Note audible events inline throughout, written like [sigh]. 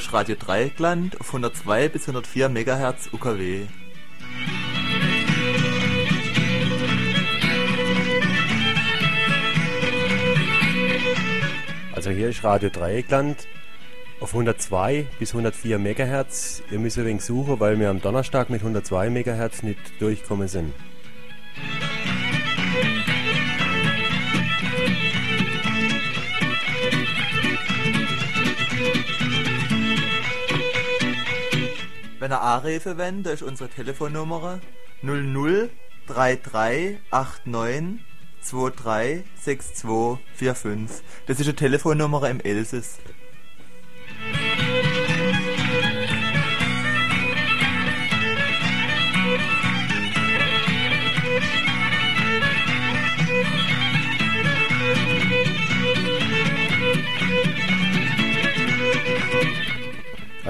Ist Radio Dreieckland auf 102 bis 104 MHz UKW. Also hier ist Radio Dreieckland auf 102 bis 104 MHz. Ihr müsst ein wenig suchen, weil wir am Donnerstag mit 102 MHz nicht durchkommen sind. Ihr anrufen wollt, da ist unsere Telefonnummer 003389 236245. Das ist eine Telefonnummer im Elsass.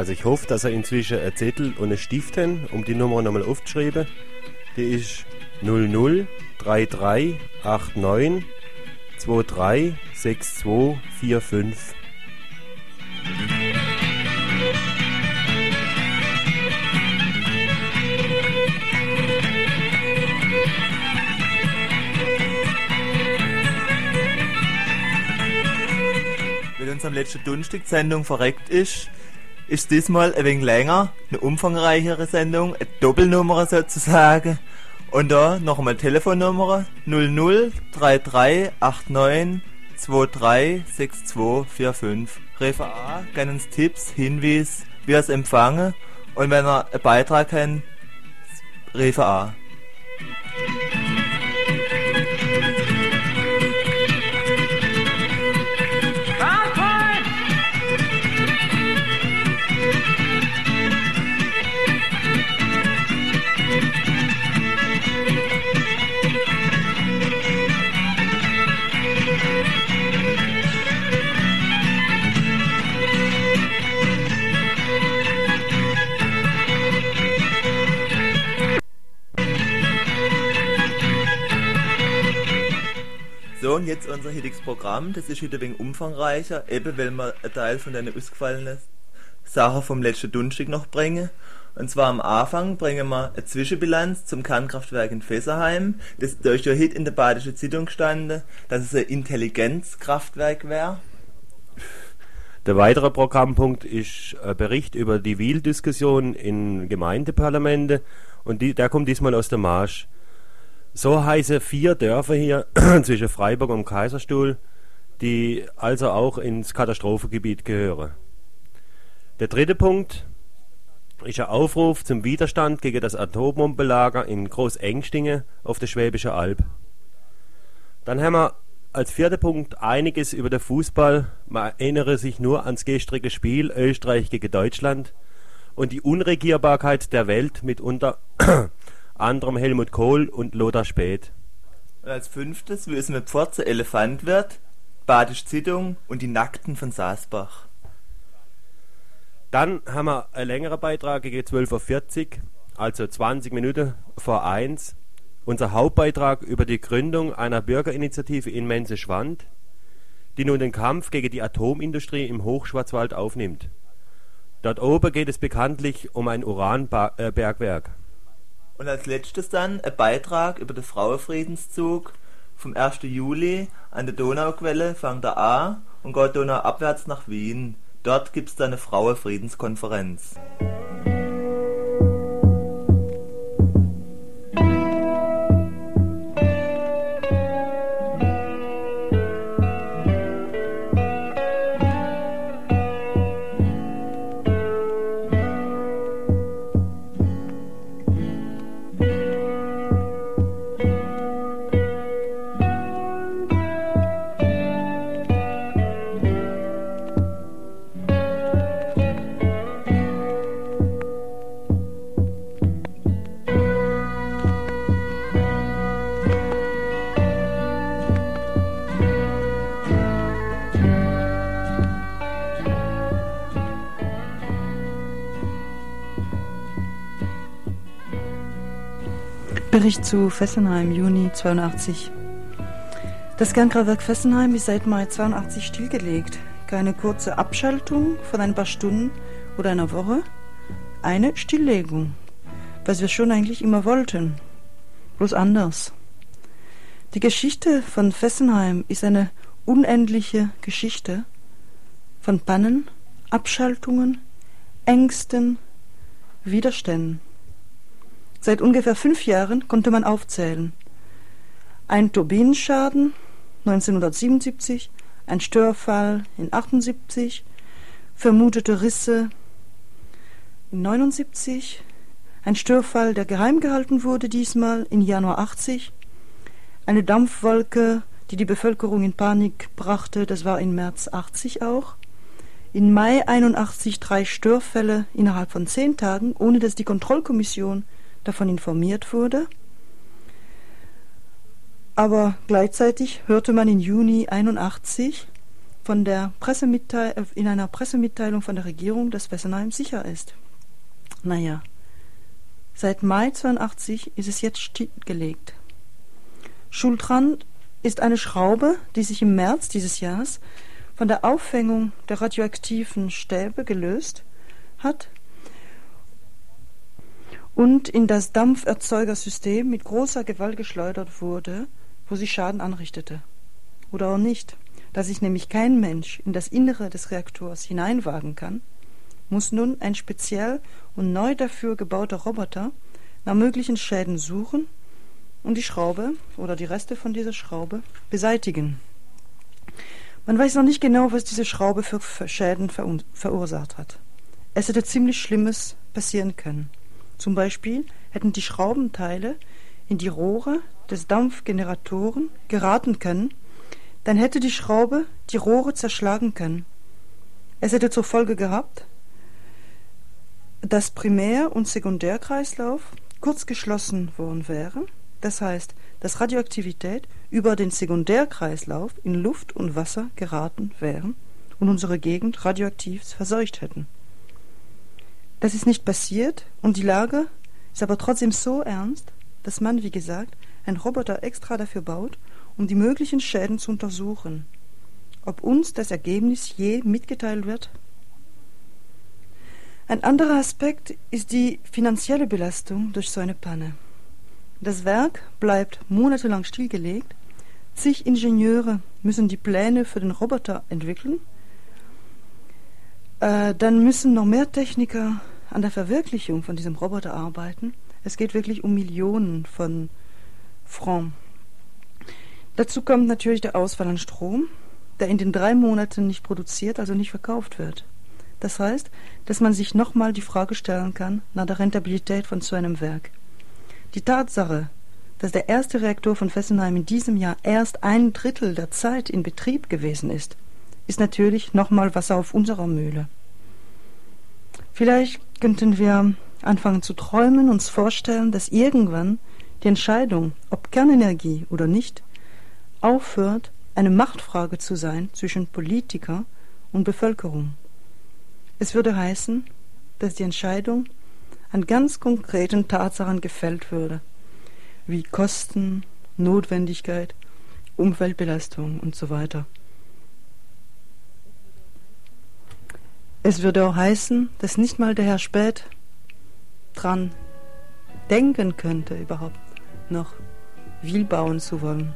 Also ich hoffe, dass er inzwischen ein Zettel und einen Stift haben, um die Nummer nochmal aufzuschreiben. Die ist 003389 236245. Weil unserem letzten Donnerstag die Sendung verreckt ist, ist diesmal ein wenig länger, eine umfangreichere Sendung, eine Doppelnummer sozusagen. Und da noch einmal Telefonnummer 003389 236245. Refer A, gerne uns Tipps, Hinweis, wie er es empfangen. Und wenn er einen Beitrag hat, Refer unser heutiges Programm. Das ist heute ein wenig umfangreicher, eben weil wir einen Teil von den ausgefallenen Sachen vom letzten Donnerstag noch bringen. Und zwar am Anfang bringen wir eine Zwischenbilanz zum Kernkraftwerk in Fessenheim. Das da ist ja heute in der Badischen Zeitung gestanden, dass es ein Intelligenzkraftwerk wäre. Der weitere Programmpunkt ist ein Bericht über die Wiel-Diskussion in Gemeindeparlamente und die, der kommt diesmal aus der Marsch. So heiße vier Dörfer hier [clears throat] zwischen Freiburg und Kaiserstuhl, die also auch ins Katastrophengebiet gehören. Der dritte Punkt ist ein Aufruf zum Widerstand gegen das Atombombenlager in Großengstinge auf der Schwäbische Alb. Dann haben wir als vierter Punkt einiges über den Fußball. Man erinnere sich nur ans gestrige Spiel Österreich gegen Deutschland und die Unregierbarkeit der Welt mit unter anderem Helmut Kohl und Lothar Späth. Und als fünftes, wie es mit Pforze Elefant wird, Badische Zeitung und die Nackten von Saasbach. Dann haben wir einen längeren Beitrag gegen 12.40 Uhr, also 20 Minuten vor 1. Unser Hauptbeitrag über die Gründung einer Bürgerinitiative in Menze-Schwand, die nun den Kampf gegen die Atomindustrie im Hochschwarzwald aufnimmt. Dort oben geht es bekanntlich um ein Uranbergwerk. Und als letztes dann ein Beitrag über den Frauenfriedenszug vom 1. Juli an der Donauquelle fängt er an und geht donauabwärts nach Wien. Dort gibt's dann eine Frauenfriedenskonferenz. Bericht zu Fessenheim, Juni 82. Das Kernkraftwerk Fessenheim ist seit Mai 82 stillgelegt. keine kurze Abschaltung von ein paar Stunden oder einer Woche, eine Stilllegung, was wir schon eigentlich immer wollten, bloß anders. Die Geschichte von Fessenheim ist eine unendliche Geschichte von Pannen, Abschaltungen, Ängsten, Widerständen. Seit ungefähr fünf Jahren konnte man aufzählen. Ein Turbinenschaden 1977, ein Störfall in 78, vermutete Risse in 79, ein Störfall, der geheim gehalten wurde diesmal in Januar 80, eine Dampfwolke, die die Bevölkerung in Panik brachte, das war in März 80 auch, in Mai 81 drei Störfälle innerhalb von zehn Tagen, ohne dass die Kontrollkommission davon informiert wurde. Aber gleichzeitig hörte man in Juni 81 von der äh, in einer Pressemitteilung von der Regierung, dass Fessenheim sicher ist. Naja, seit Mai 82 ist es jetzt stillgelegt. Schuld dran ist eine Schraube, die sich im März dieses Jahres von der Aufhängung der radioaktiven Stäbe gelöst hat und in das Dampferzeugersystem mit großer Gewalt geschleudert wurde, wo sie Schaden anrichtete. Oder auch nicht. Da sich nämlich kein Mensch in das Innere des Reaktors hineinwagen kann, muss nun ein speziell und neu dafür gebauter Roboter nach möglichen Schäden suchen und die Schraube oder die Reste von dieser Schraube beseitigen. Man weiß noch nicht genau, was diese Schraube für Schäden verursacht hat. Es hätte ziemlich Schlimmes passieren können. Zum Beispiel hätten die Schraubenteile in die Rohre des Dampfgeneratoren geraten können, dann hätte die Schraube die Rohre zerschlagen können. Es hätte zur Folge gehabt, dass Primär- und Sekundärkreislauf kurz geschlossen worden wären, das heißt, dass Radioaktivität über den Sekundärkreislauf in Luft und Wasser geraten wären und unsere Gegend radioaktiv verseucht hätten. Das ist nicht passiert und die Lage ist aber trotzdem so ernst, dass man, wie gesagt, einen Roboter extra dafür baut, um die möglichen Schäden zu untersuchen. Ob uns das Ergebnis je mitgeteilt wird? Ein anderer Aspekt ist die finanzielle Belastung durch so eine Panne. Das Werk bleibt monatelang stillgelegt, zig Ingenieure müssen die Pläne für den Roboter entwickeln, äh, dann müssen noch mehr Techniker an der Verwirklichung von diesem Roboter arbeiten. Es geht wirklich um Millionen von Francs. Dazu kommt natürlich der Ausfall an Strom, der in den drei Monaten nicht produziert, also nicht verkauft wird. Das heißt, dass man sich nochmal die Frage stellen kann nach der Rentabilität von so einem Werk. Die Tatsache, dass der erste Reaktor von Fessenheim in diesem Jahr erst ein Drittel der Zeit in Betrieb gewesen ist, ist natürlich nochmal Wasser auf unserer Mühle. Vielleicht könnten wir anfangen zu träumen, uns vorstellen, dass irgendwann die Entscheidung, ob Kernenergie oder nicht, aufhört, eine Machtfrage zu sein zwischen Politiker und Bevölkerung. Es würde heißen, dass die Entscheidung an ganz konkreten Tatsachen gefällt würde, wie Kosten, Notwendigkeit, Umweltbelastung und so weiter. Es würde auch heißen, dass nicht mal der Herr Spät dran denken könnte, überhaupt noch Wiel bauen zu wollen.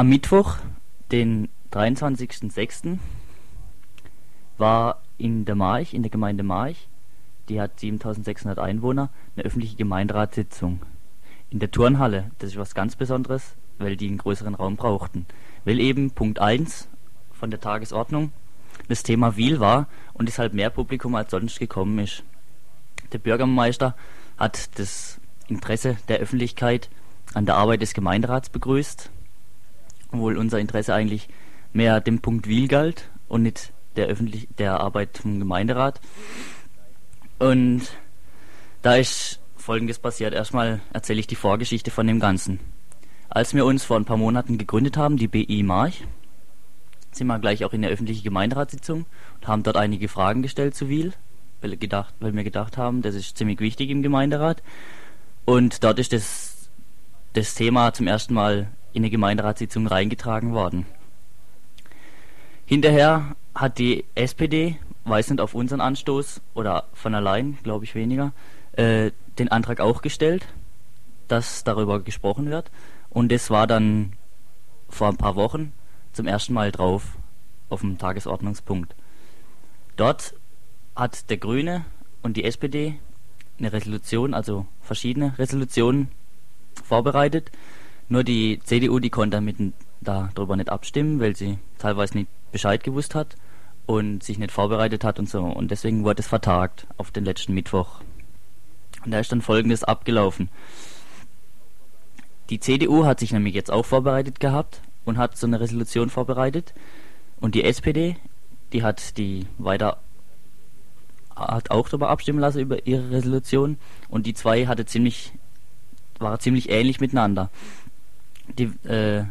Am Mittwoch, den 23.06., war in der March, in der Gemeinde March, die hat 7600 Einwohner, eine öffentliche Gemeinderatssitzung. In der Turnhalle, das ist was ganz Besonderes, weil die einen größeren Raum brauchten. Weil eben Punkt 1 von der Tagesordnung das Thema Wiel war und deshalb mehr Publikum als sonst gekommen ist. Der Bürgermeister hat das Interesse der Öffentlichkeit an der Arbeit des Gemeinderats begrüßt, obwohl unser Interesse eigentlich mehr dem Punkt Wiel galt und nicht der, öffentlich der Arbeit vom Gemeinderat. Und da ist Folgendes passiert. Erstmal erzähle ich die Vorgeschichte von dem Ganzen. Als wir uns vor ein paar Monaten gegründet haben, die BI March, sind wir gleich auch in der öffentlichen Gemeinderatssitzung und haben dort einige Fragen gestellt zu Wiel, weil, gedacht, weil wir gedacht haben, das ist ziemlich wichtig im Gemeinderat. Und dort ist das, das Thema zum ersten Mal in eine Gemeinderatssitzung reingetragen worden. Hinterher hat die SPD, nicht auf unseren Anstoß oder von allein, glaube ich weniger, äh, den Antrag auch gestellt, dass darüber gesprochen wird. Und es war dann vor ein paar Wochen zum ersten Mal drauf auf dem Tagesordnungspunkt. Dort hat der Grüne und die SPD eine Resolution, also verschiedene Resolutionen vorbereitet. Nur die CDU, die konnte damit darüber nicht abstimmen, weil sie teilweise nicht Bescheid gewusst hat und sich nicht vorbereitet hat und so. Und deswegen wurde es vertagt auf den letzten Mittwoch. Und da ist dann folgendes abgelaufen. Die CDU hat sich nämlich jetzt auch vorbereitet gehabt und hat so eine Resolution vorbereitet. Und die SPD, die hat die weiter hat auch darüber abstimmen lassen über ihre Resolution und die zwei hatte ziemlich war ziemlich ähnlich miteinander. Die äh,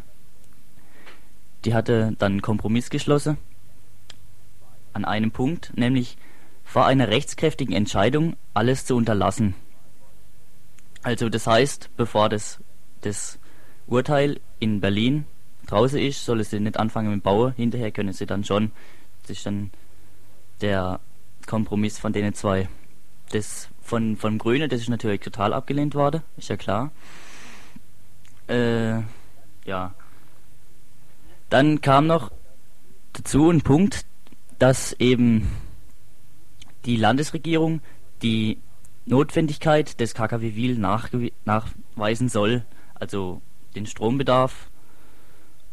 die hatte dann einen Kompromiss geschlossen an einem Punkt, nämlich vor einer rechtskräftigen Entscheidung alles zu unterlassen. Also das heißt, bevor das, das Urteil in Berlin draußen ist, soll es nicht anfangen mit Bauen, hinterher können sie dann schon. Das ist dann der Kompromiss von denen zwei. Das von, von Grüne, das ist natürlich total abgelehnt worden, ist ja klar. Äh, ja. Dann kam noch dazu ein Punkt, dass eben die Landesregierung die Notwendigkeit des KKW Wiel nachweisen soll, also den Strombedarf.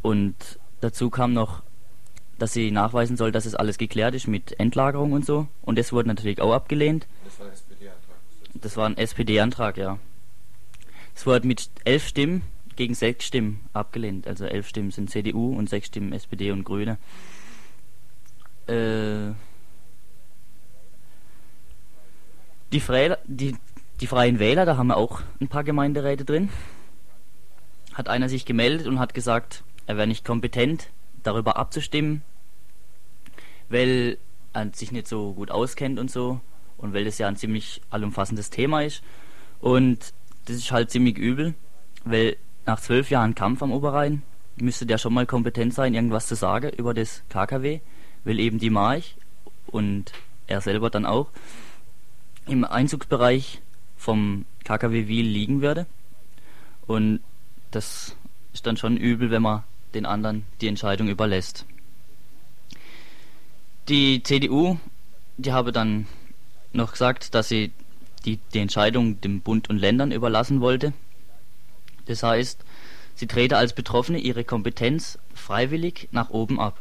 Und dazu kam noch, dass sie nachweisen soll, dass es alles geklärt ist mit Endlagerung und so. Und das wurde natürlich auch abgelehnt. Das war ein SPD-Antrag. Das war ein SPD-Antrag, ja. Es wurde mit elf Stimmen gegen sechs Stimmen abgelehnt. Also elf Stimmen sind CDU und sechs Stimmen SPD und Grüne. Äh, die, Fre die, die Freien Wähler, da haben wir auch ein paar Gemeinderäte drin. Hat einer sich gemeldet und hat gesagt, er wäre nicht kompetent, darüber abzustimmen, weil er sich nicht so gut auskennt und so und weil das ja ein ziemlich allumfassendes Thema ist. Und das ist halt ziemlich übel, weil nach zwölf Jahren Kampf am Oberrhein müsste der schon mal kompetent sein, irgendwas zu sagen über das KKW, weil eben die March und er selber dann auch im Einzugsbereich vom KKW Wiel liegen würde. Und das ist dann schon übel, wenn man den anderen die Entscheidung überlässt. Die CDU, die habe dann noch gesagt, dass sie die, die Entscheidung dem Bund und Ländern überlassen wollte das heißt, sie trete als Betroffene ihre Kompetenz freiwillig nach oben ab.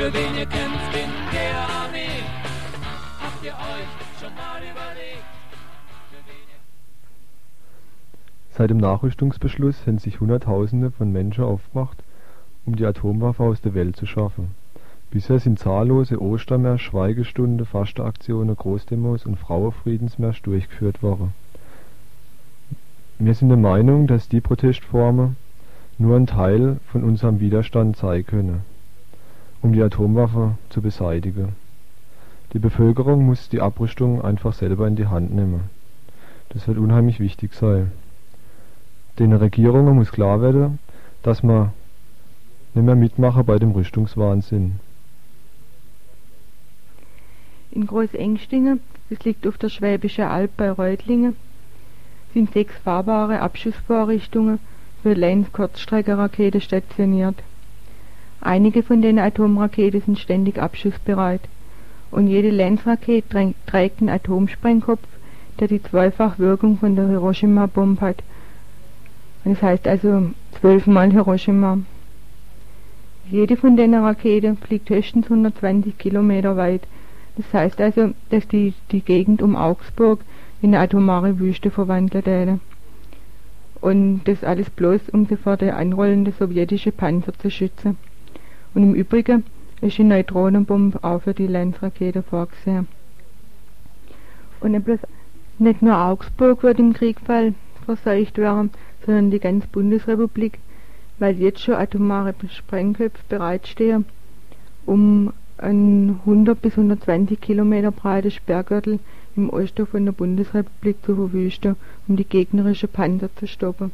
Für wen ihr kämpft in der Armee? Habt ihr euch schon mal überlegt? Seit dem Nachrüstungsbeschluss haben sich Hunderttausende von Menschen aufgemacht, um die Atomwaffe aus der Welt zu schaffen. Bisher sind zahllose Ostermärsche, Schweigestunde, Fasteaktionen, Großdemos und Frauenfriedensmärsche durchgeführt worden. Wir sind der Meinung, dass die Protestformen nur ein Teil von unserem Widerstand sein können, um die Atomwaffe zu beseitigen. Die Bevölkerung muss die Abrüstung einfach selber in die Hand nehmen. Das wird unheimlich wichtig sein. Den Regierungen muss klar werden, dass man nicht mehr mitmachen bei dem Rüstungswahnsinn. In Großengstingen, das liegt auf der Schwäbische Alb bei Reutlingen, sind sechs fahrbare Abschussvorrichtungen für Lance-Kurzstreckenrakete stationiert. Einige von den Atomraketen sind ständig abschussbereit und jede Lance-Rakete trä- trägt einen Atomsprengkopf, der die Zweifachwirkung von der Hiroshima-Bombe hat. Und das heißt also zwölfmal Hiroshima. Jede von den Raketen fliegt höchstens 120 Kilometer weit. Das heißt also, dass die, die Gegend um Augsburg in eine atomare Wüste verwandelt hätte. Und das alles bloß, um sie vor der anrollenden sowjetische Panzer zu schützen. Und im Übrigen ist die Neutronenbombe auch für die Lanzrakete vorgesehen. Und nicht, bloß, nicht nur Augsburg wird im Kriegfall verseucht werden, sondern die ganze Bundesrepublik, weil jetzt schon atomare Sprengköpfe bereitstehen, um einen 100 bis 120 Kilometer breiten Sperrgürtel im Osten von der Bundesrepublik zu verwüsten, um die gegnerische Panzer zu stoppen.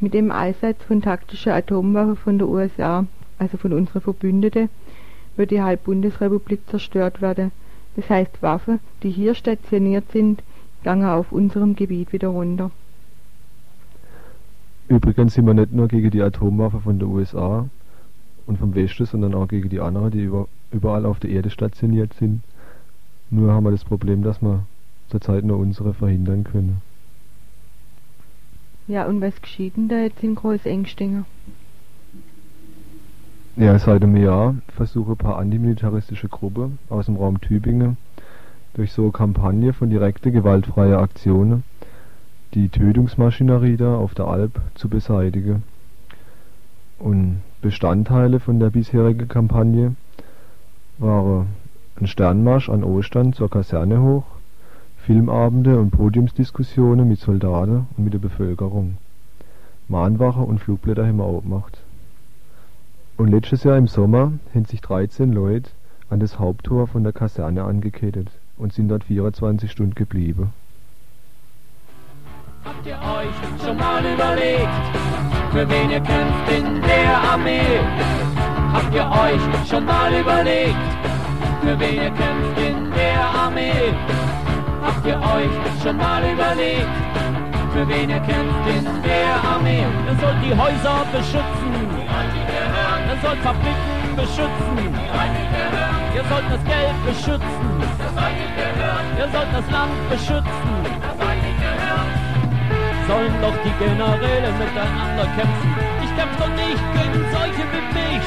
Mit dem Einsatz von taktischen Atomwaffen von der USA, also von unseren Verbündeten, wird die halbe Bundesrepublik zerstört werden. Das heißt, Waffen, die hier stationiert sind, gangen auf unserem Gebiet wieder runter. Übrigens sind wir nicht nur gegen die Atomwaffe von der USA und vom Westen, sondern auch gegen die anderen, die über, überall auf der Erde stationiert sind. Nur haben wir das Problem, dass wir zurzeit nur unsere verhindern können. Ja, und was geschieht denn da jetzt in Großengstingen? Ja, seit einem Jahr versuchen ein paar antimilitaristische Gruppen aus dem Raum Tübingen durch so Kampagne von direkte gewaltfreie Aktionen die Tötungsmaschinerie da auf der Alp zu beseitigen. Und Bestandteile von der bisherigen Kampagne waren ein Sternmarsch an Ostern zur Kaserne hoch, Filmabende und Podiumsdiskussionen mit Soldaten und mit der Bevölkerung. Mahnwache und Flugblätter haben wir auch gemacht. Und letztes Jahr im Sommer haben sich 13 Leute an das Haupttor von der Kaserne angekettet und sind dort 24 Stunden geblieben. Habt ihr euch schon mal überlegt, für wen ihr kämpft in der Armee? Habt ihr euch schon mal überlegt, für wen ihr kämpft in der Armee? Habt ihr euch schon mal überlegt, für wen ihr kämpft in der Armee? Ihr sollt die Häuser beschützen, ihr sollt Fabriken beschützen, ihr sollt das Geld beschützen, ihr sollt das Land beschützen. Sollen doch die Generäle miteinander kämpfen. Ich kämpf doch nicht gegen solche wie mich.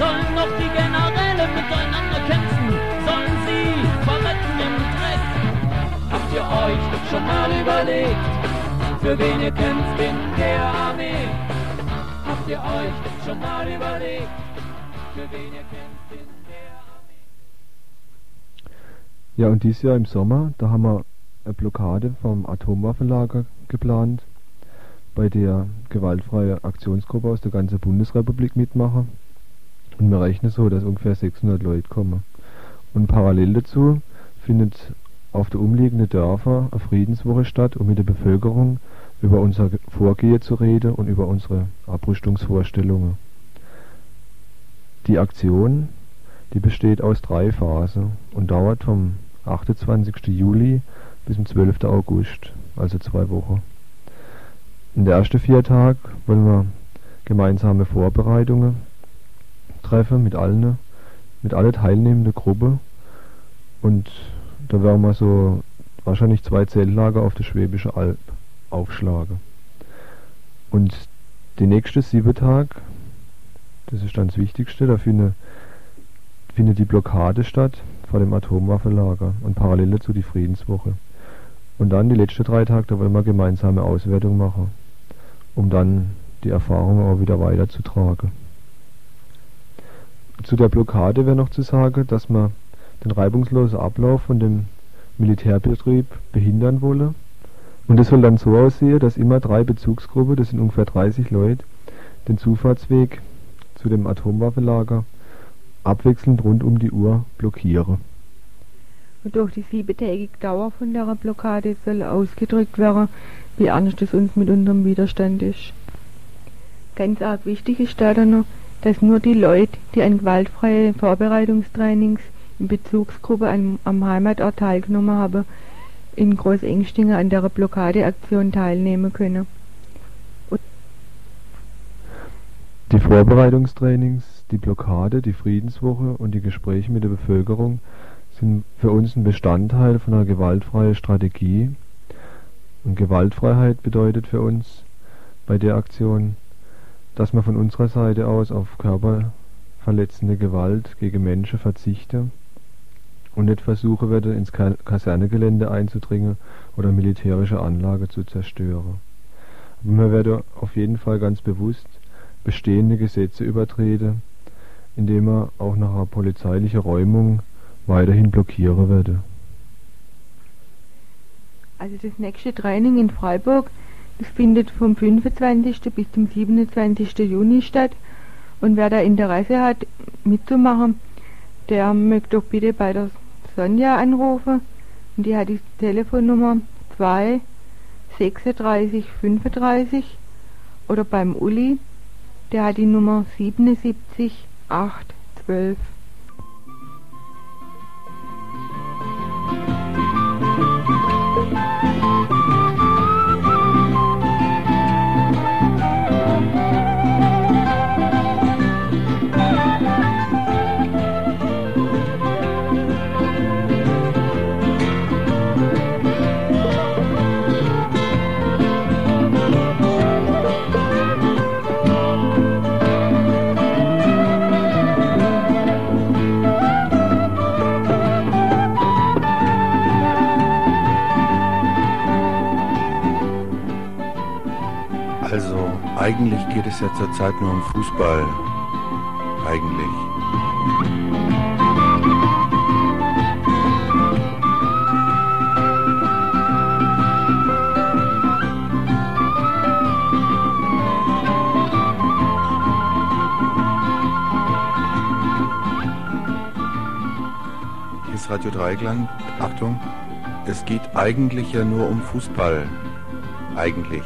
Sollen doch die Generäle miteinander kämpfen. Sollen sie verrecken im Dreck. Habt ihr euch schon mal überlegt, für wen ihr kämpft in der Armee? Habt ihr euch schon mal überlegt, für wen ihr kämpft in der Armee? Ja, und dieses Jahr im Sommer, da haben wir eine Blockade vom Atomwaffenlager geplant, bei der gewaltfreie Aktionsgruppe aus der ganzen Bundesrepublik mitmachen. Und wir rechnen so, dass ungefähr 600 Leute kommen. Und parallel dazu findet auf der umliegenden Dörfer eine Friedenswoche statt, um mit der Bevölkerung über unser Vorgehen zu reden und über unsere Abrüstungsvorstellungen. Die Aktion, die besteht aus drei Phasen und dauert vom 28. Juli bis zum 12. August, also zwei Wochen. In der ersten vier Tag wollen wir gemeinsame Vorbereitungen treffen mit allen, mit allen teilnehmenden Gruppen und da werden wir so wahrscheinlich zwei Zeltlager auf der Schwäbische Alb aufschlagen. Und die nächste sieben Tag, das ist dann das Wichtigste, da findet, findet die Blockade statt vor dem Atomwaffenlager und parallel dazu die Friedenswoche. Und dann die letzten drei Tage, da wollen wir gemeinsame Auswertung machen, um dann die Erfahrungen auch wieder weiterzutragen. Zu der Blockade wäre noch zu sagen, dass man den reibungslosen Ablauf von dem Militärbetrieb behindern wolle. Und es soll dann so aussehen, dass immer drei Bezugsgruppen, das sind ungefähr 30 Leute, den Zufahrtsweg zu dem Atomwaffenlager abwechselnd rund um die Uhr blockieren. Und durch die siebentägige Dauer von der Blockade soll ausgedrückt werden, wie ernst es uns mit unserem Widerstand ist. Ganz arg wichtig ist da dann noch, dass nur die Leute, die an gewaltfreie Vorbereitungstrainings in Bezugsgruppe am, am Heimatort teilgenommen haben, in Großengstingen an der Blockadeaktion teilnehmen können. Und die Vorbereitungstrainings, die Blockade, die Friedenswoche und die Gespräche mit der Bevölkerung sind für uns ein Bestandteil von einer gewaltfreien Strategie. Und Gewaltfreiheit bedeutet für uns bei der Aktion, dass man von unserer Seite aus auf körperverletzende Gewalt gegen Menschen verzichte und nicht versuchen werde, ins Kasernegelände einzudringen oder militärische Anlage zu zerstören. Aber man werde auf jeden Fall ganz bewusst bestehende Gesetze übertreten, indem er auch nach einer polizeilichen Räumung weiterhin blockieren werde. Also das nächste Training in Freiburg, das findet vom 25. bis zum 27. Juni statt. Und wer da Interesse hat, mitzumachen, der möchte doch bitte bei der Sonja anrufen. Und die hat die Telefonnummer 2 36 35 oder beim Uli, der hat die Nummer 77 8 12. es ja zurzeit nur um Fußball. Eigentlich. Hier ist Radio Dreigland. Achtung, es geht eigentlich ja nur um Fußball. Eigentlich.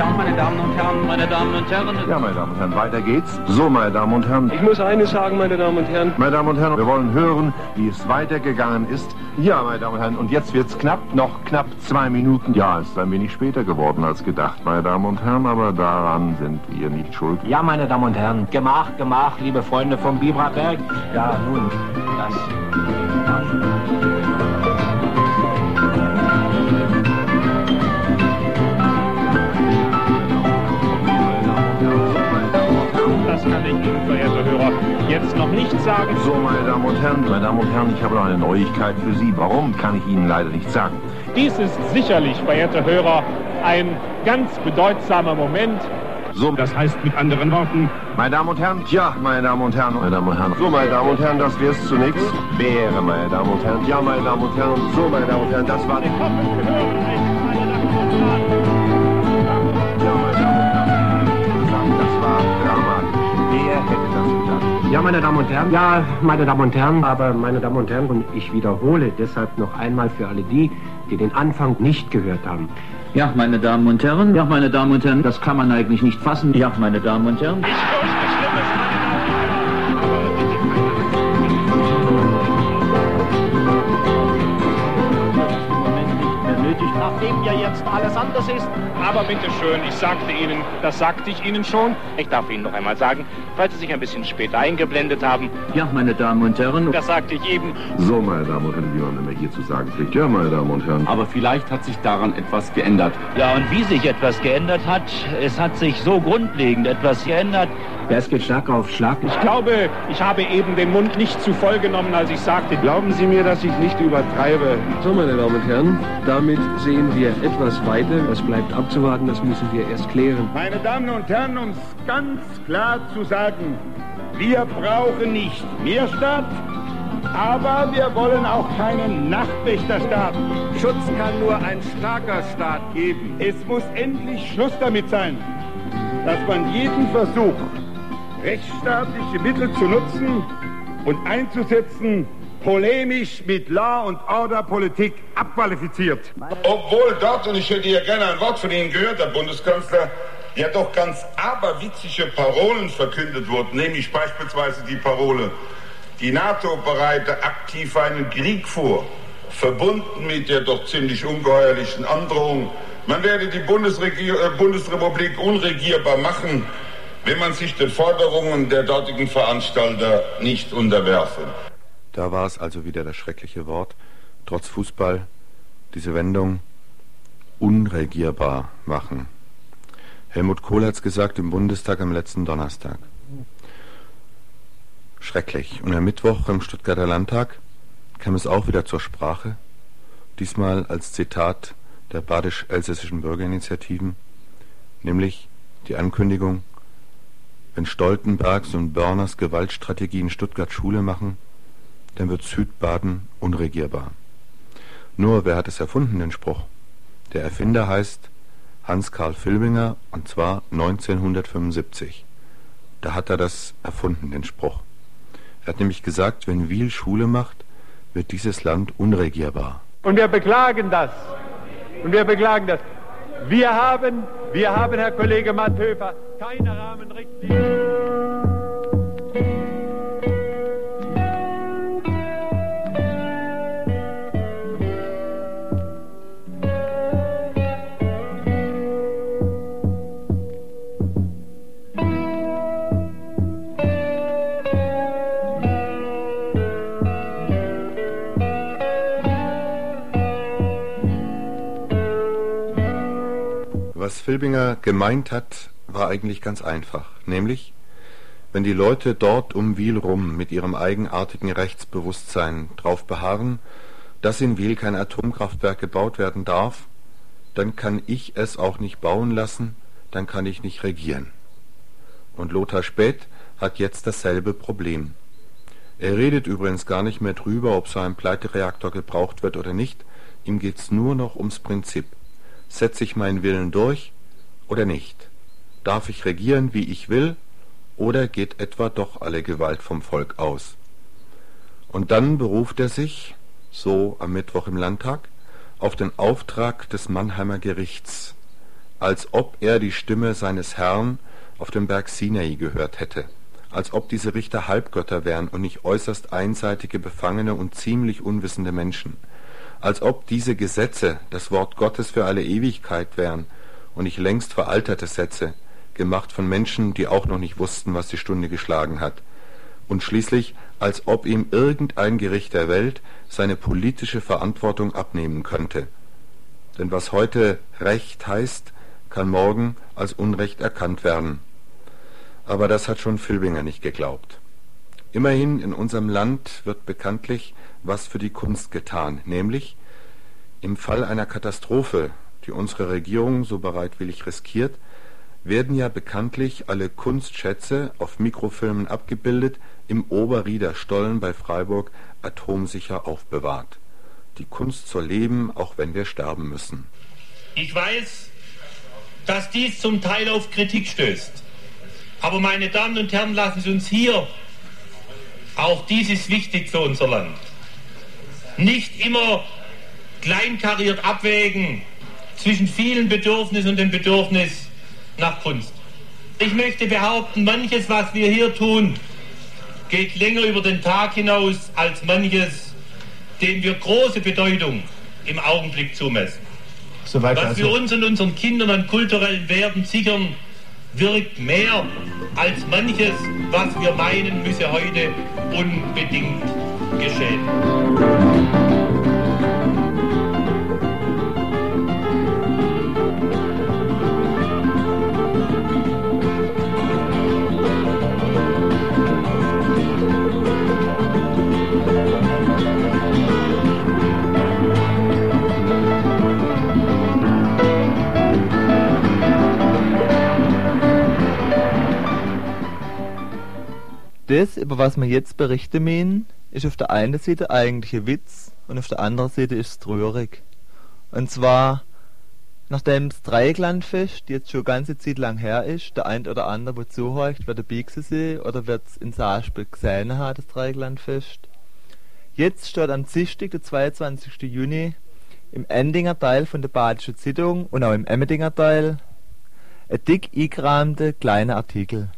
Herren, meine Damen und Herren, meine Damen und Herren. Ja, meine Damen und Herren, weiter geht's. So, meine Damen und Herren. ich muss eines sagen, meine Damen und Herren. Meine Damen und Herren, wir wollen hören, wie es weitergegangen ist. Ja, meine Damen und Herren, und jetzt wird's knapp, noch knapp zwei Minuten. Ja, es ist ein wenig später geworden als gedacht, meine Damen und Herren, aber daran sind wir nicht schuld. Ja, meine Damen und Herren, Gemach, Gemach, liebe Freunde vom Bibraberg. Ja, nun, das. Ich Ihnen, verehrte Hörer, jetzt noch nicht sagen. So, meine Damen und Herren, meine Damen und Herren, ich habe noch eine Neuigkeit für Sie. Warum, kann ich Ihnen leider nicht sagen. Dies ist sicherlich, verehrte Hörer, ein ganz bedeutsamer Moment. So, Das heißt mit anderen Worten, Meine Damen und Herren, ja, meine Damen und Herren, meine Damen und Herren. So, meine Damen und Herren, das wär's zunächst. Wäre, meine Damen und Herren. Ja, meine Damen und Herren, so, meine Damen und Herren, das war die... ich hoffe, wir hören einen, meine Damen und Herren. Meine Damen und Herren. Ja, meine Damen und Herren. Aber, meine Damen und Herren, und ich wiederhole deshalb noch einmal für alle die, die den Anfang nicht gehört haben. Ja, meine Damen und Herren. Ja, meine Damen und Herren. Das kann man eigentlich nicht fassen. Ja, meine Damen und Herren. Anders ist. Aber bitteschön, ich sagte Ihnen, das sagte ich Ihnen schon. Ich darf Ihnen noch einmal sagen, falls Sie sich ein bisschen später eingeblendet haben. Ja, meine Damen und Herren. Das sagte ich eben. So, meine Damen und Herren, wie man immer hier zu sagen pflegt. Ja, meine Damen und Herren. Aber vielleicht hat sich daran etwas geändert. Ja, und wie sich etwas geändert hat, es hat sich so grundlegend etwas geändert. Ja, es geht Schlag auf Schlag. Ich glaube, ich habe eben den Mund nicht zu voll genommen, als ich sagte. Glauben Sie mir, dass ich nicht übertreibe. So, meine Damen und Herren, damit sehen wir etwas weiter. Was bleibt abzuwarten, das müssen wir erst klären. Meine Damen und Herren, um es ganz klar zu sagen, wir brauchen nicht mehr Staat, aber wir wollen auch keinen Nachtwächterstaat. Schutz kann nur ein starker Staat geben. Es muss endlich Schluss damit sein, dass man jeden Versuch, rechtsstaatliche Mittel zu nutzen und einzusetzen, polemisch mit Law- und Order-Politik abqualifiziert. Obwohl dort, und ich hätte hier gerne ein Wort von Ihnen gehört, Herr Bundeskanzler, ja doch ganz aberwitzige Parolen verkündet wurden, nämlich beispielsweise die Parole, die NATO bereite aktiv einen Krieg vor, verbunden mit der doch ziemlich ungeheuerlichen Androhung, man werde die Bundesregier äh, Bundesrepublik unregierbar machen, wenn man sich den Forderungen der dortigen Veranstalter nicht unterwerfe. Da war es also wieder das schreckliche Wort, trotz Fußball, diese Wendung unregierbar machen. Helmut Kohl hat es gesagt im Bundestag am letzten Donnerstag. Schrecklich. Und am Mittwoch im Stuttgarter Landtag kam es auch wieder zur Sprache, diesmal als Zitat der badisch-elsässischen Bürgerinitiativen, nämlich die Ankündigung, wenn Stoltenbergs und Börners Gewaltstrategie in Stuttgart Schule machen, dann wird Südbaden unregierbar. Nur wer hat es erfunden, den Spruch? Der Erfinder heißt Hans-Karl Filbinger und zwar 1975. Da hat er das erfunden, den Spruch. Er hat nämlich gesagt, wenn Wiel Schule macht, wird dieses Land unregierbar. Und wir beklagen das. Und wir beklagen das. Wir haben, wir haben, Herr Kollege Matthöfer, keine Rahmenrichtlinie. Filbinger gemeint hat, war eigentlich ganz einfach, nämlich wenn die Leute dort um Wiel rum mit ihrem eigenartigen Rechtsbewusstsein drauf beharren, dass in Wiel kein Atomkraftwerk gebaut werden darf, dann kann ich es auch nicht bauen lassen, dann kann ich nicht regieren. Und Lothar Späth hat jetzt dasselbe Problem. Er redet übrigens gar nicht mehr drüber, ob so ein Pleitereaktor gebraucht wird oder nicht, ihm geht's nur noch ums Prinzip. Setze ich meinen Willen durch oder nicht? Darf ich regieren, wie ich will, oder geht etwa doch alle Gewalt vom Volk aus? Und dann beruft er sich, so am Mittwoch im Landtag, auf den Auftrag des Mannheimer Gerichts, als ob er die Stimme seines Herrn auf dem Berg Sinai gehört hätte, als ob diese Richter Halbgötter wären und nicht äußerst einseitige, befangene und ziemlich unwissende Menschen, als ob diese Gesetze das Wort Gottes für alle Ewigkeit wären und nicht längst veralterte Sätze, gemacht von Menschen, die auch noch nicht wussten, was die Stunde geschlagen hat, und schließlich, als ob ihm irgendein Gericht der Welt seine politische Verantwortung abnehmen könnte. Denn was heute Recht heißt, kann morgen als Unrecht erkannt werden. Aber das hat schon Filbinger nicht geglaubt. Immerhin in unserem Land wird bekanntlich was für die Kunst getan, nämlich im Fall einer Katastrophe, die unsere Regierung so bereitwillig riskiert, werden ja bekanntlich alle Kunstschätze auf Mikrofilmen abgebildet, im Oberrieder Stollen bei Freiburg atomsicher aufbewahrt. Die Kunst soll leben, auch wenn wir sterben müssen. Ich weiß, dass dies zum Teil auf Kritik stößt. Aber meine Damen und Herren, lassen Sie uns hier Auch dies ist wichtig für unser Land. Nicht immer kleinkariert abwägen zwischen vielen Bedürfnissen und dem Bedürfnis nach Kunst. Ich möchte behaupten, manches, was wir hier tun, geht länger über den Tag hinaus als manches, dem wir große Bedeutung im Augenblick zumessen. Soweit was also. wir uns und unseren Kindern an kulturellen Werten sichern, wirkt mehr als manches, was wir meinen, müsse heute unbedingt geschehen. Das, über was wir jetzt berichten ist auf der einen Seite eigentlich ein Witz und auf der anderen Seite ist es traurig. Und zwar, nachdem das Dreiecklandfest jetzt schon eine ganze Zeit lang her ist, der ein oder andere, der zuhört, wird dabei gewesen oder wird es in Saarspiel gesehen haben, das Dreiecklandfest. Jetzt steht am Dienstag, der 22. Juni, im Endinger Teil von der Badischen Zeitung und auch im Emmedinger Teil ein dick eingerahmter kleiner Artikel.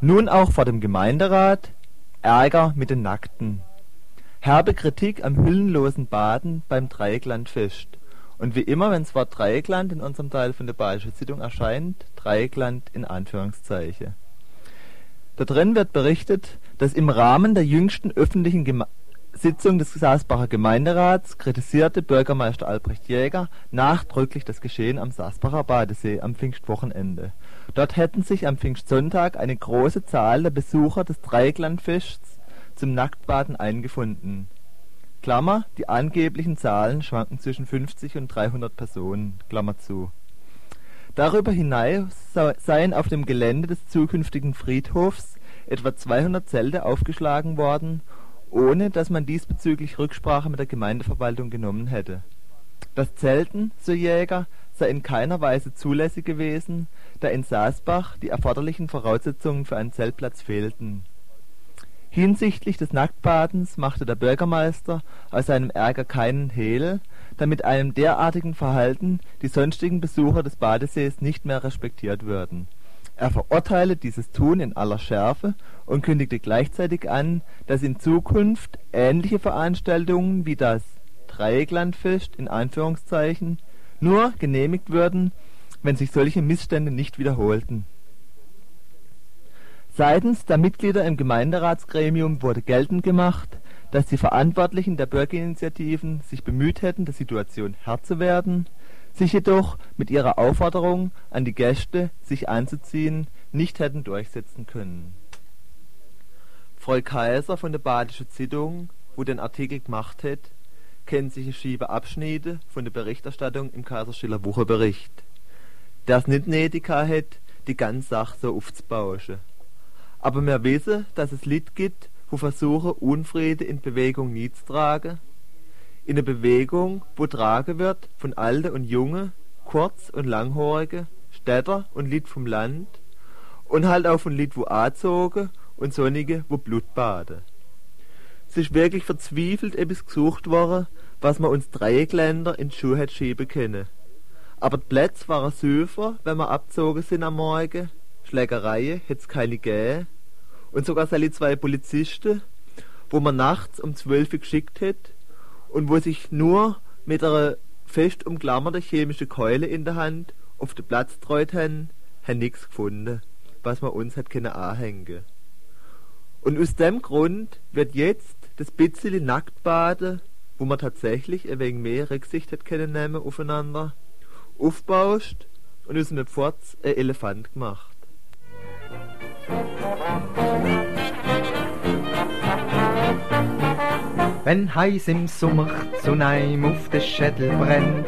Nun auch vor dem Gemeinderat Ärger mit den Nackten. Herbe Kritik am hüllenlosen Baden beim Dreiecklandfest. Und wie immer, wenn das Wort Dreieckland in unserem Teil von der Badischen Zeitung erscheint, Dreieckland in Anführungszeichen. Da drin wird berichtet, dass im Rahmen der jüngsten öffentlichen Geme Sitzung des Saasbacher Gemeinderats kritisierte Bürgermeister Albrecht Jäger nachdrücklich das Geschehen am Saasbacher Badesee am Pfingstwochenende. Dort hätten sich am Pfingstsonntag eine große Zahl der Besucher des Dreiecklandfests zum Nacktbaden eingefunden. Die angeblichen Zahlen schwanken zwischen 50 und 300 Personen. Darüber hinaus seien auf dem Gelände des zukünftigen Friedhofs etwa 200 Zelte aufgeschlagen worden ohne dass man diesbezüglich Rücksprache mit der Gemeindeverwaltung genommen hätte. Das Zelten, so Jäger, sei in keiner Weise zulässig gewesen, da in Saasbach die erforderlichen Voraussetzungen für einen Zeltplatz fehlten. Hinsichtlich des Nacktbadens machte der Bürgermeister aus seinem Ärger keinen Hehl, da mit einem derartigen Verhalten die sonstigen Besucher des Badesees nicht mehr respektiert würden er verurteile dieses Tun in aller Schärfe und kündigte gleichzeitig an, dass in Zukunft ähnliche Veranstaltungen wie das „ Dreiecklandfest “nur genehmigt würden, wenn sich solche Missstände nicht wiederholten. Seitens der Mitglieder im Gemeinderatsgremium wurde geltend gemacht, dass die Verantwortlichen der Bürgerinitiativen sich bemüht hätten, der Situation Herr zu werden sich jedoch mit ihrer Aufforderung an die Gäste, sich anzuziehen, nicht hätten durchsetzen können. Frau Kaiser von der Badischen Zeitung, wo den Artikel gemacht hat, schiebe Abschnitte von der Berichterstattung im Kaiserschiller Wochenbericht. Der es nicht nötig hat, die ganze Sache so aufzubauschen. Aber wir wissen, dass es Lied gibt, wo versuchen, Unfriede in Bewegung niederzutragen in der Bewegung, wo tragen wird von Alte und Junge, Kurz- und Langhaarige, Städter und Lied vom Land und halt auch von Lied wo anzogen und sonnige wo Blut baden. Es ist wirklich verzweifelt etwas gesucht worden, was man uns Dreieckländer in die Schuhe hätte schieben können. Aber die Plätze waren süfer, wenn wir abzogen sind am Morgen, Schlägereien hätte es keine gegeben und sogar seine zwei Polizisten, wo man nachts um zwölf geschickt hätte, und wo sich nur mit einer fest umklammerten chemischen Keule in der Hand auf den Platz treut haben, haben nichts gefunden, was man uns hat können anhängen. Und aus dem Grund wird jetzt das bisschen Nacktbaden, wo man tatsächlich ein wenig mehr Rücksicht hat können nehmen aufeinander, aufbauscht und aus einem Pfurz ein Elefant gemacht. wenn heiß im Sommer zu Neim auf den Schädel brennt.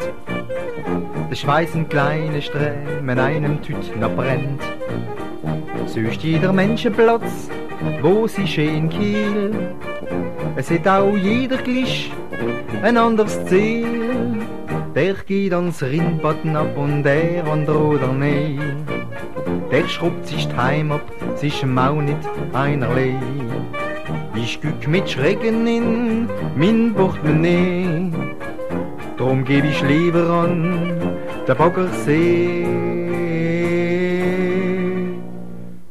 Der Schweiß in kleine Strämen einem Tütner brennt. Ist jeder Menschenplatz, wo sie schön kiel. Es hat auch jeder gleich ein anderes Ziel. Der geht ans Rindbaden ab und der andere oder nee. Der schrubbt sich Heim ab, sich Mau nicht einerlei. Ich guck mit Schrecken in mein Portemonnaie. Drum geb ich lieber an der Baggersee.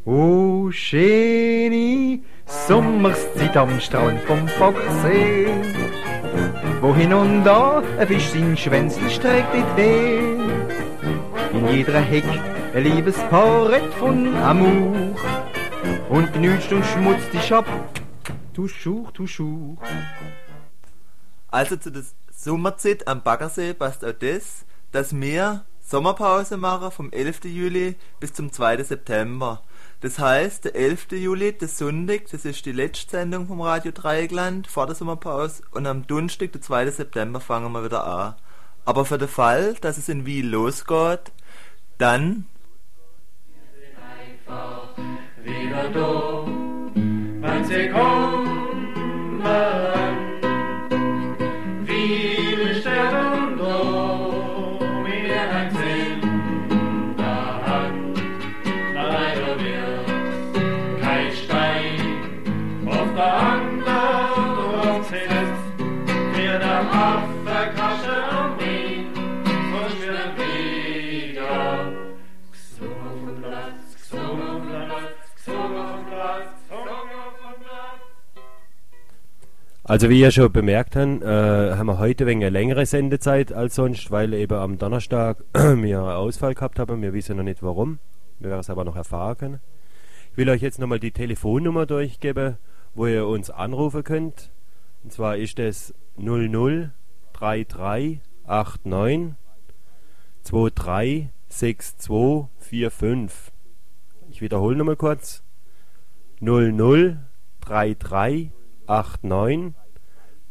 Oh, schöne Sommerszeit am Strand vom Baggersee. Wohin und da ein Fisch sein Schwänzchen streckt her. In jeder Heck ein Liebespaarett von Amour. Und gnütscht und schmutzt dich ab. Toujours, toujours. Also zu der Sommerzeit am Baggersee passt auch das, dass wir Sommerpause machen vom 11. Juli bis zum 2. September. Das heißt, der 11. Juli, der Sonntag, das ist die letzte Sendung vom Radio Dreieckland vor der Sommerpause und am Donnerstag, der 2. September, fangen wir wieder an. Aber für den Fall, dass es in Wien losgeht, dann wieder da, wenn sie kommen. Also wie ihr schon bemerkt habt, äh, haben wir heute wegen eine längere Sendezeit als sonst, weil eben am Donnerstag [clears throat] wir einen Ausfall gehabt haben. Wir wissen noch nicht warum. Wir werden es aber noch erfahren können. Ich will euch jetzt nochmal die Telefonnummer durchgeben, wo ihr uns anrufen könnt. Und zwar ist das 003389 236245. Ich wiederhole nochmal kurz. 003389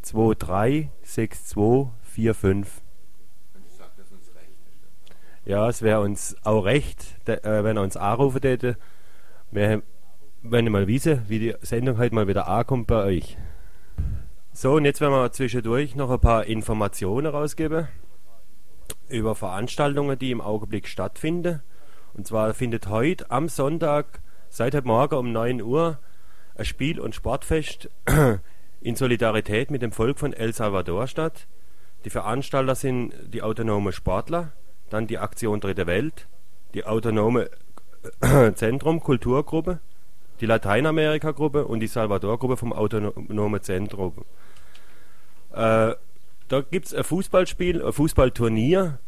236245. Ja, es wäre uns auch recht, äh, wenn er uns anrufen täte. Wir wenn ihr mal wissen, wie die Sendung heute mal wieder ankommt bei euch. So, und jetzt werden wir zwischendurch noch ein paar Informationen rausgeben über Veranstaltungen, die im Augenblick stattfinden. Und zwar findet heute am Sonntag seit heute Morgen um 9 Uhr Spiel- und Sportfest [clears throat] in Solidarität mit dem Volk von El Salvador statt. Die Veranstalter sind die autonome Sportler, dann die Aktion Dritte Welt, die autonome [clears throat] Zentrum Kulturgruppe, die Lateinamerika-Gruppe und die Salvador-Gruppe vom Autonome Zentrum. Äh, da gibt es ein Fußballspiel, ein Fußballturnier,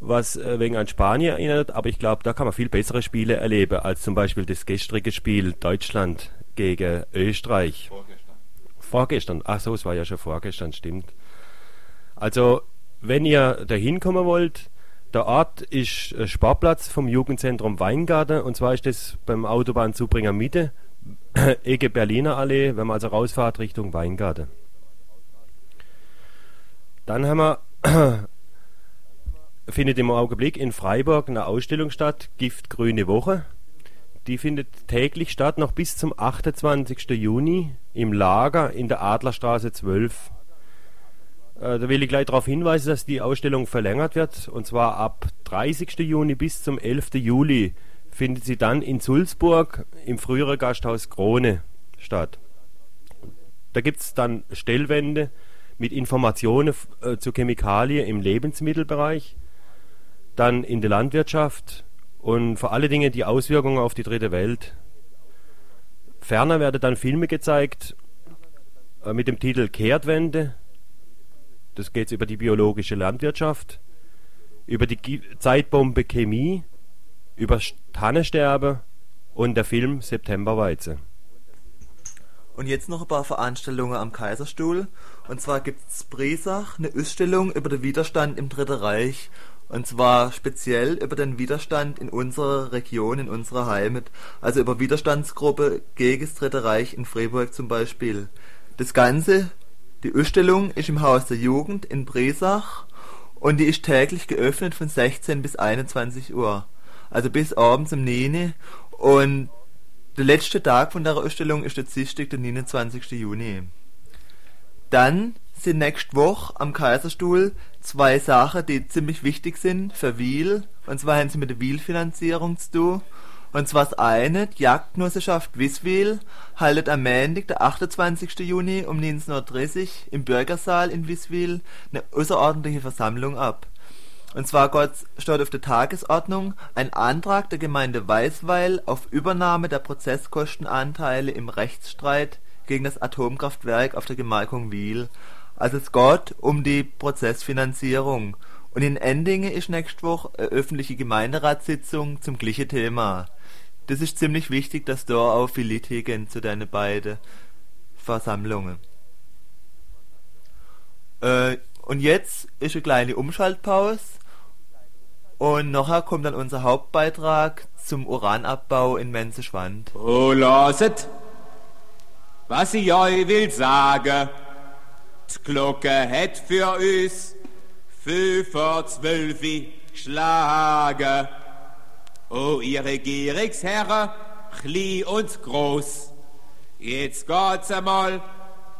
was äh, wegen an Spanien erinnert, aber ich glaube, da kann man viel bessere Spiele erleben, als zum Beispiel das gestrige Spiel Deutschland gegen Österreich. Vorgestern. Vorgestern, ach so, es war ja schon vorgestern, stimmt. Also, wenn ihr da hinkommen wollt, der Ort ist ein Sportplatz vom Jugendzentrum Weingarten und zwar ist das beim Autobahnzubringer Mitte, [clears throat] Ecke Berliner Allee, wenn man also rausfahrt Richtung Weingarten. Dann haben wir [clears throat] findet im Augenblick in Freiburg eine Ausstellung statt, Gift Grüne Woche. Die findet täglich statt, noch bis zum 28. Juni im Lager in der Adlerstraße 12. Äh, da will ich gleich darauf hinweisen, dass die Ausstellung verlängert wird. Und zwar ab 30. Juni bis zum 11. Juli findet sie dann in Sulzburg im früheren Gasthaus Krone statt. Da gibt es dann Stellwände mit Informationen äh, zu Chemikalien im Lebensmittelbereich, dann in der Landwirtschaft und vor allen Dingen die Auswirkungen auf die dritte Welt. Ferner werden dann Filme gezeigt äh, mit dem Titel Kehrtwende, das geht über die biologische Landwirtschaft, über die Gi Zeitbombe Chemie, über Tannensterbe und der Film Septemberweize. Und jetzt noch ein paar Veranstaltungen am Kaiserstuhl. Und zwar gibt es Bresach eine Ausstellung über den Widerstand im Dritten Reich. Und zwar speziell über den Widerstand in unserer Region, in unserer Heimat. Also über Widerstandsgruppe gegen das Dritte Reich in Freiburg zum Beispiel. Das Ganze die Ausstellung ist im Haus der Jugend in Bresach und die ist täglich geöffnet von 16 bis 21 Uhr. Also bis abends um 9 und der letzte Tag von der Ausstellung ist der Dienstag, der 29. Juni. Dann sind nächste Woche am Kaiserstuhl zwei Sachen, die ziemlich wichtig sind für Wiel. Und zwar haben sie mit der Wiel-Finanzierung zu tun. Und zwar das eine, die Jagdgenossenschaft Wiswil haltet am Montag, der 28. Juni um 19.30 Uhr im Bürgersaal in Wiswil eine außerordentliche Versammlung ab. Und zwar steht auf der Tagesordnung ein Antrag der Gemeinde Weißweil auf Übernahme der Prozesskostenanteile im Rechtsstreit gegen das Atomkraftwerk auf der Gemarkung Wiel. Also es geht um die Prozessfinanzierung. Und in Endingen ist nächste Woche eine öffentliche Gemeinderatssitzung zum gleichen Thema. Das ist ziemlich wichtig, dass da auch viele gehen zu deinen beiden Versammlungen. Äh, und jetzt ist eine kleine Umschaltpause und nachher kommt dann unser Hauptbeitrag zum Uranabbau in Menzeschwand. Oh, loset, was ich euch will sagen. Glocke hat für uns fünf vor zwölf geschlagen. Oh, ihr Regierungsherren, klein und groß, jetzt geht's einmal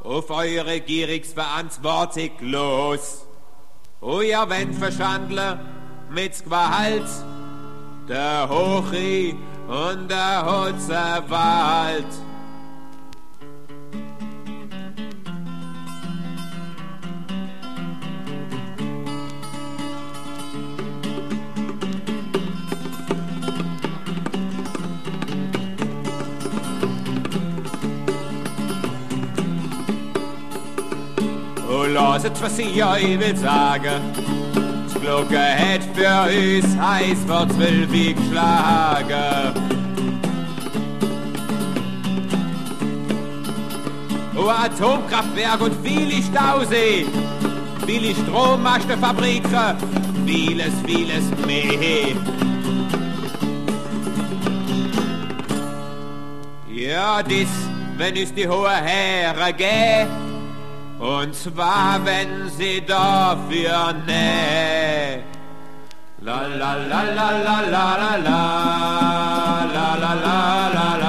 auf eure Regierungsverantwortung los. Oh, ihr wollt verschandeln mit Gewalt, der Hochi und der Hutzewald. Loset, was ich euch will sagen. Glocke hat für uns heiß vor zwölf geschlagen. Oh, Atomkraftwerk und viele Stausee, viele Strommastenfabriken, vieles, vieles mehr. Ja, dies, wenn es die hohe Herren gehen, und zwar, wenn sie dafür näht. La la la la la la la la la la la